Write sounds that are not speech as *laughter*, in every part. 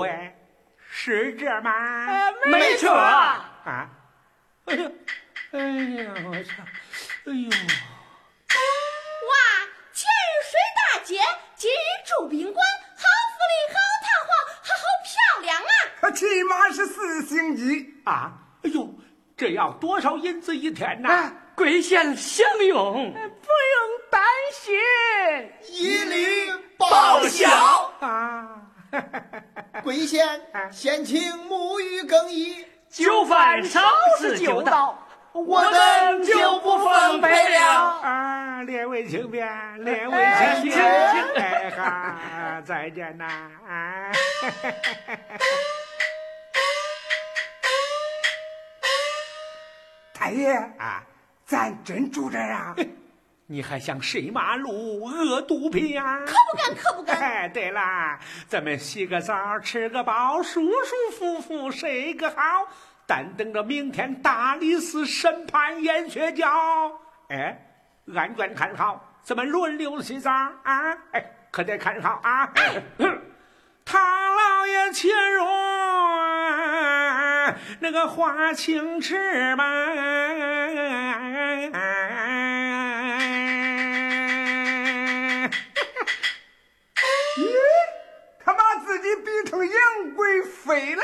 哎，是这吗？没错。啊！哎呦，哎呀，我操！哎呦！哇，前日睡大街，今日住宾馆，好福利，好堂皇，还好漂亮啊！起码是四星级啊！哎呦，这要多少银子一天呐？贵县享用，不用担心，一律报销啊！贵县先请沐浴更衣，酒饭少是就到，我等就不奉陪了。啊，列位请便，列位请便，哎哈，再见呐！啊，太爷啊，咱真住这儿啊？你还想睡马路、饿肚皮呀？可不敢，可不敢！哎，对了，咱们洗个澡，吃个饱，舒舒服服睡个好，但等着明天大理寺审判严学教。哎，案卷看好，咱们轮流洗澡啊！哎，可得看好啊！*laughs* 唐老爷请入那个花青池吧。成杨贵妃了。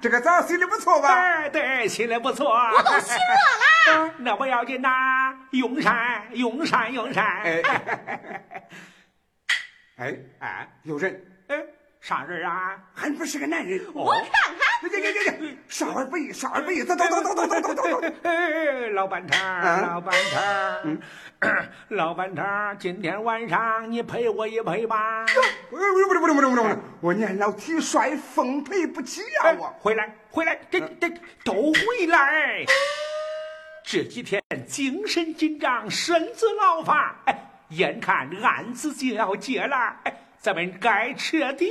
这个澡洗的不错吧？哎，对，洗的不错。我都洗热了。*laughs* 那不要紧呐，用膳，用膳，用膳。哎哎 *laughs* 哎，有人？哎，啥人啊？还不是个男人。我看看。这这这这，少儿不宜，少儿不宜。走走走走走走走走老板摊，老板摊。老板摊，*clears throat* 今天晚上你陪我一陪吧。不不不不不不不不，我年老体衰，奉陪不起啊！我回来回来，这这都回来。这几天精神紧张，身子劳乏，哎，眼看案子就要结了，哎，咱们该彻底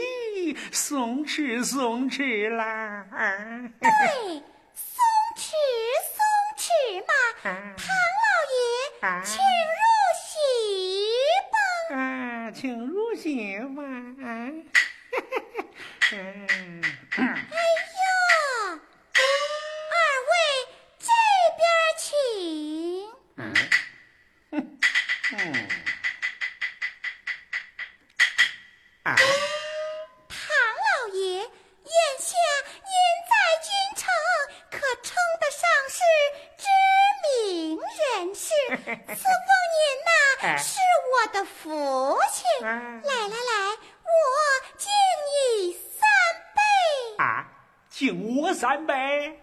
松弛松弛啦。对，松弛松弛嘛。唐老爷，请入席吧。啊，请入席吧。*laughs* 士，赐封您呐是我的福气。来来来，我敬你三杯。啊，敬我三杯。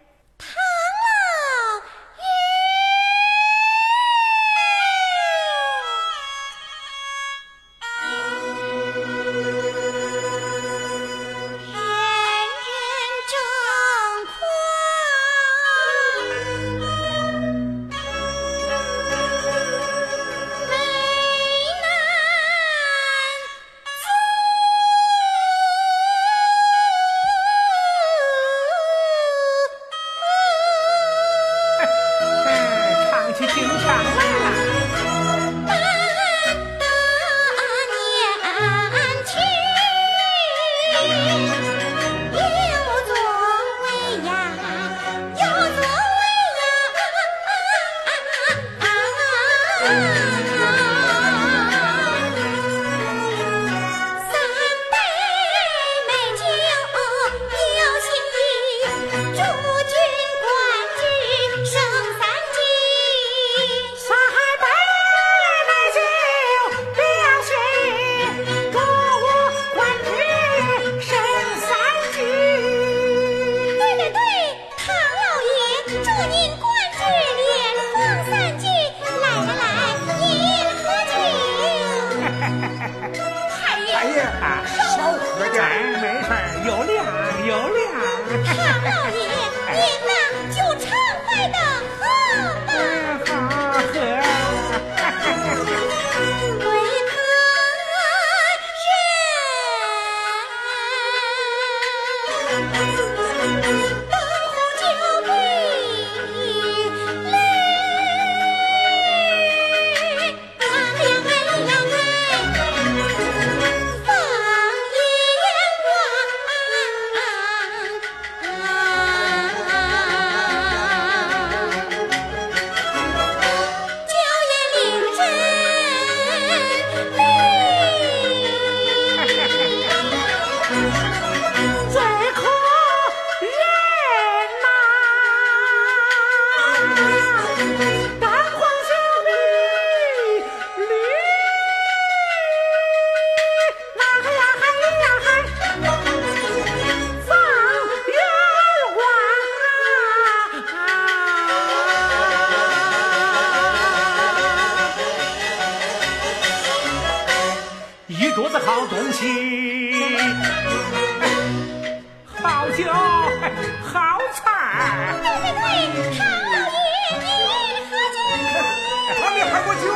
人公我陪你喝酒，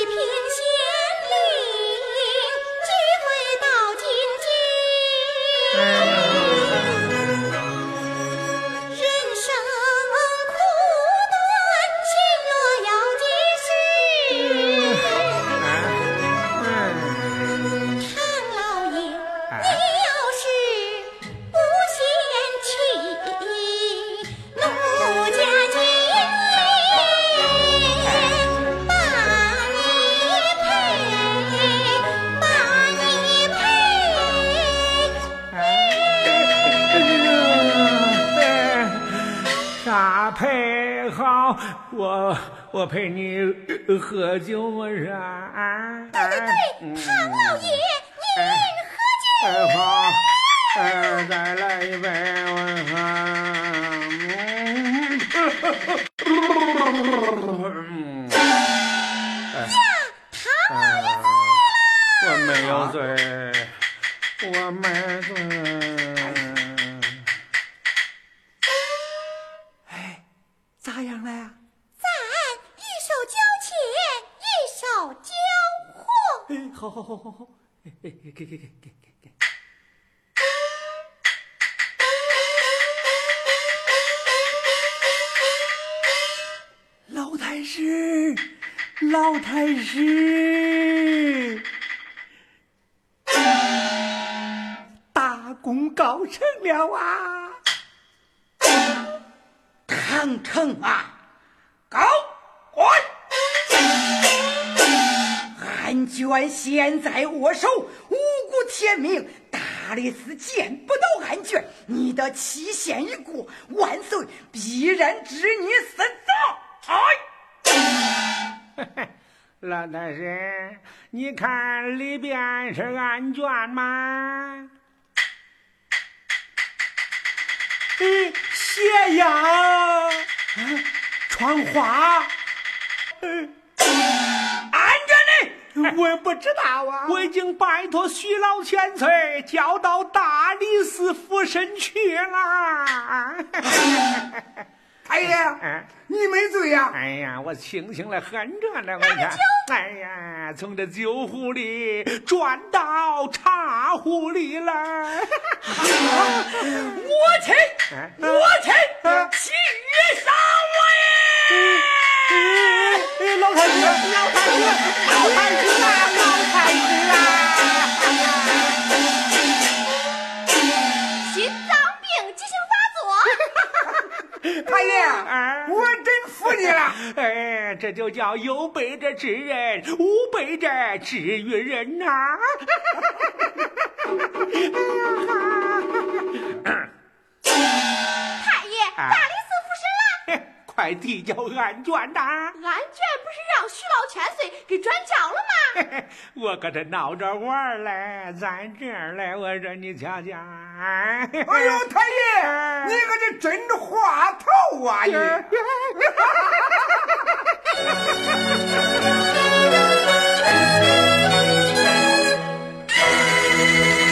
*laughs* 我说啊。对对对，唐老爷，您喝酒。哎好，哎再来一杯，我说。呀，唐老爷醉了。我没有醉，我没醉。好好好好，给给给给给给。老太师，老太师，大功告成了啊！唐城啊，高案卷现在握手，五谷天命。大理寺见不到案卷，你的期限已过，万岁必然治你死罪。*laughs* 老太师，你看里边是案卷吗？嗯，斜阳，窗花，嗯？*laughs* 我不知道啊。我已经拜托徐老千岁叫到大理寺府审去了。*laughs* 太爷，你没醉呀！哎呀，我清醒的很着呢，我看。哎呀，从这酒壶里转到茶壶里了。*laughs* 我请，我亲，喜悦上位。太爷，我真服你了这就叫有备者之人，无备者治于人呐。太爷，大理。快递交案卷呐！案卷不是让徐老千岁给转交了吗？*laughs* 我搁这闹着玩嘞，咱这儿嘞，我说你瞧瞧。哎呦，太爷，你可这真话头啊你！*laughs*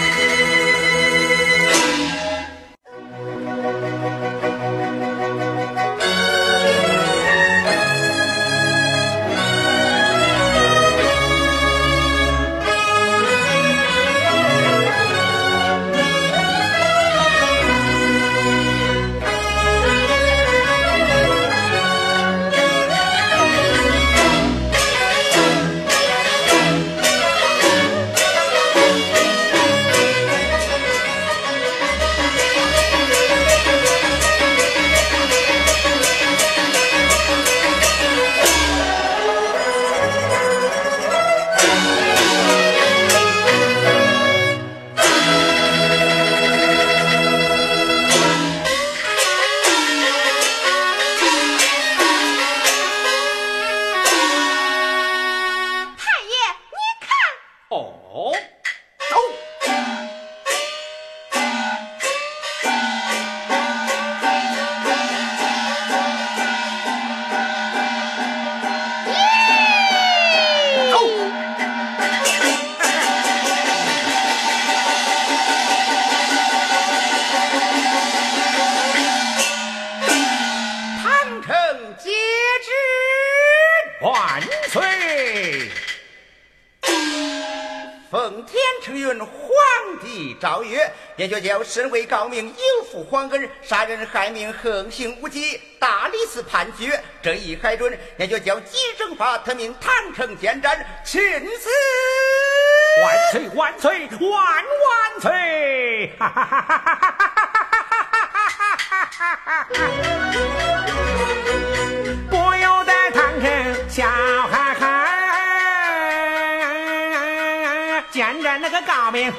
曰：便学教身为高明，应负皇恩，杀人害命，横行无忌。大理寺判决，这一海准，便学教急正法，特命唐城监斩，钦死。万岁万岁万万岁！哈哈哈哈哈哈哈！不由得唐城笑哈哈，见着那个高明，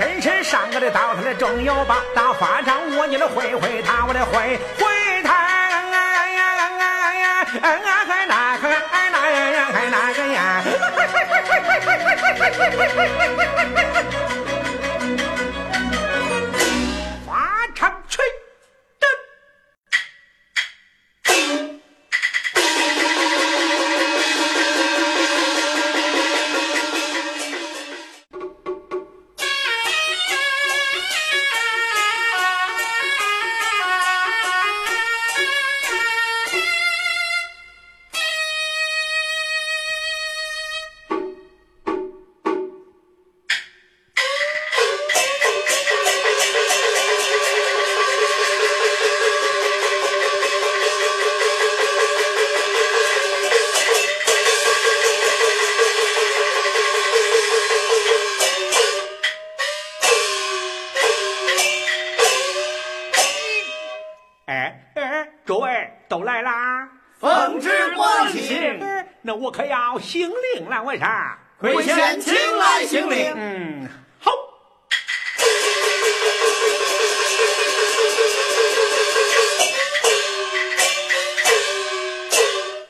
真是上个的刀他的中有报，到法场我你的挥挥他，我的挥挥他。还那个还那呀哎那个呀！跪先请来行礼。嗯，好。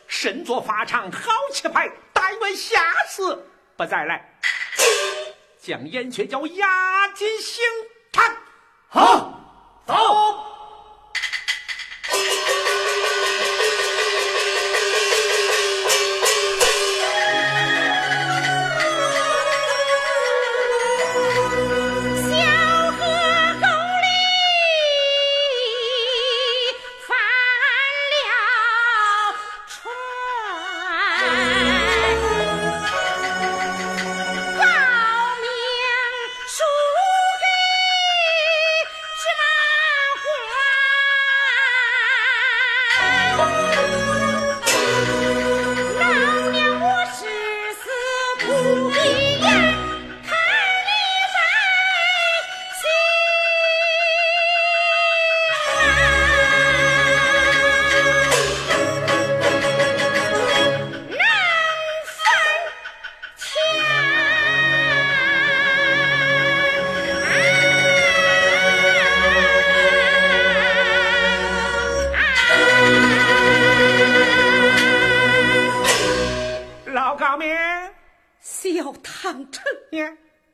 身作法场好气派，但愿下次不再来，将燕雀叫押进刑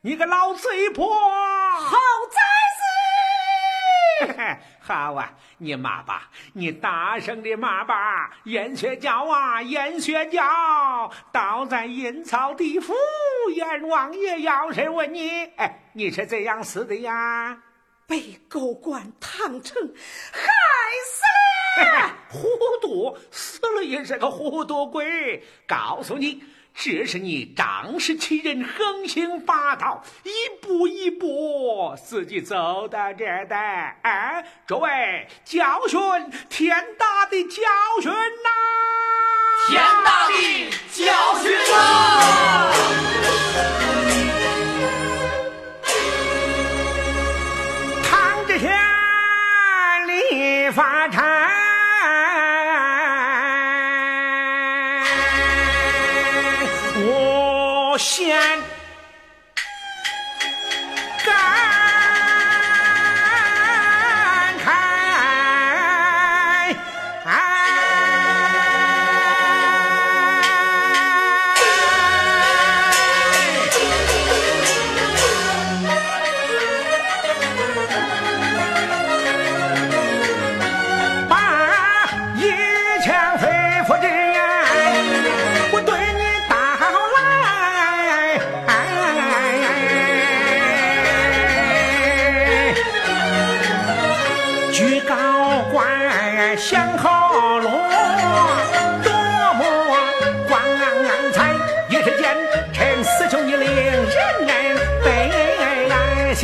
你个老贼婆！好在是，*laughs* 好啊！你骂吧，你大声的骂吧！燕雀叫啊，燕雀叫，倒在阴曹地府，阎王爷要审问你。哎，你是怎样死的呀？被狗官唐成害死了。*laughs* 糊涂，死了也是个糊涂鬼。告诉你。这是你仗势欺人、横行霸道，一步一步自己走到这的。哎，诸位，教训，天大的教训呐！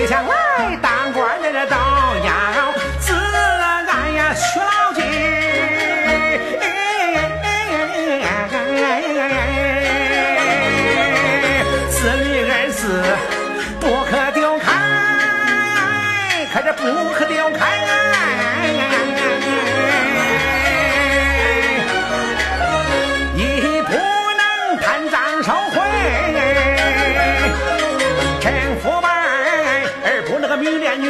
你抢了。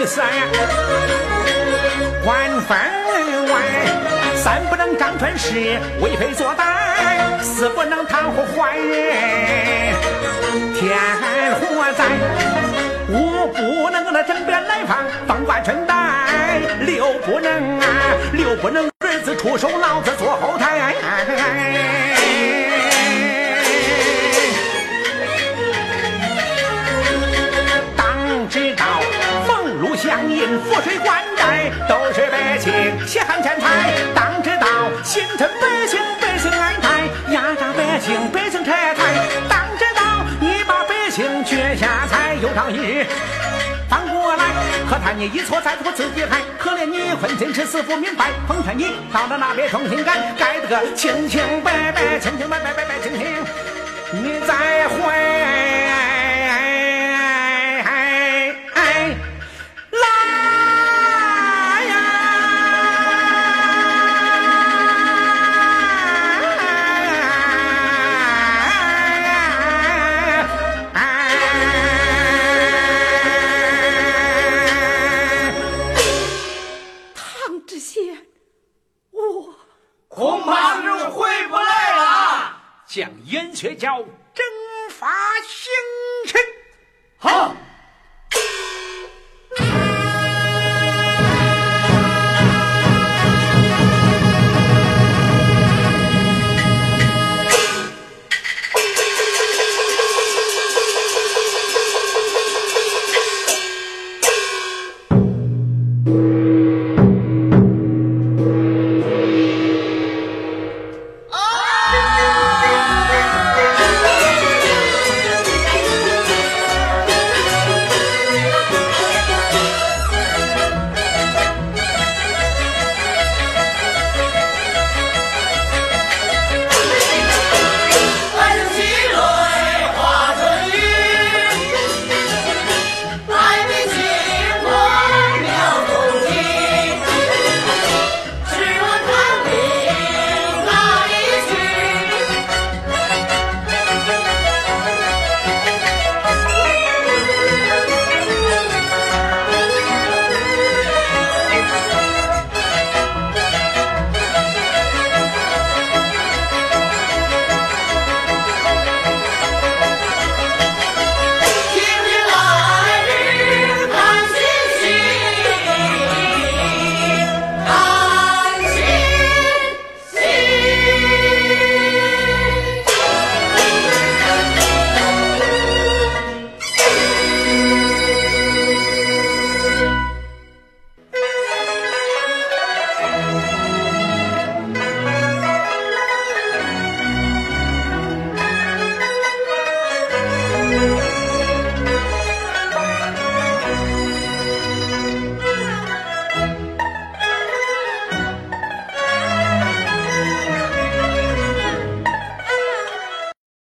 三官分外，三不能张春势，为非作歹；四不能袒护坏人，天祸在；五不能那争辩来访，放挂春带；六不能啊，六不能儿子出手，老子坐后台。覆水灌溉都是百姓血汗钱财，当知道心疼百姓，百姓爱戴，压榨百姓，百姓拆台。当知道你把百姓掘下财，有朝一日翻过来，可叹你一错再错自己害，可怜你混进去死不明白。奉劝你到了那边重新改，改得个清清白白，清清白白白白清清，你再回。将燕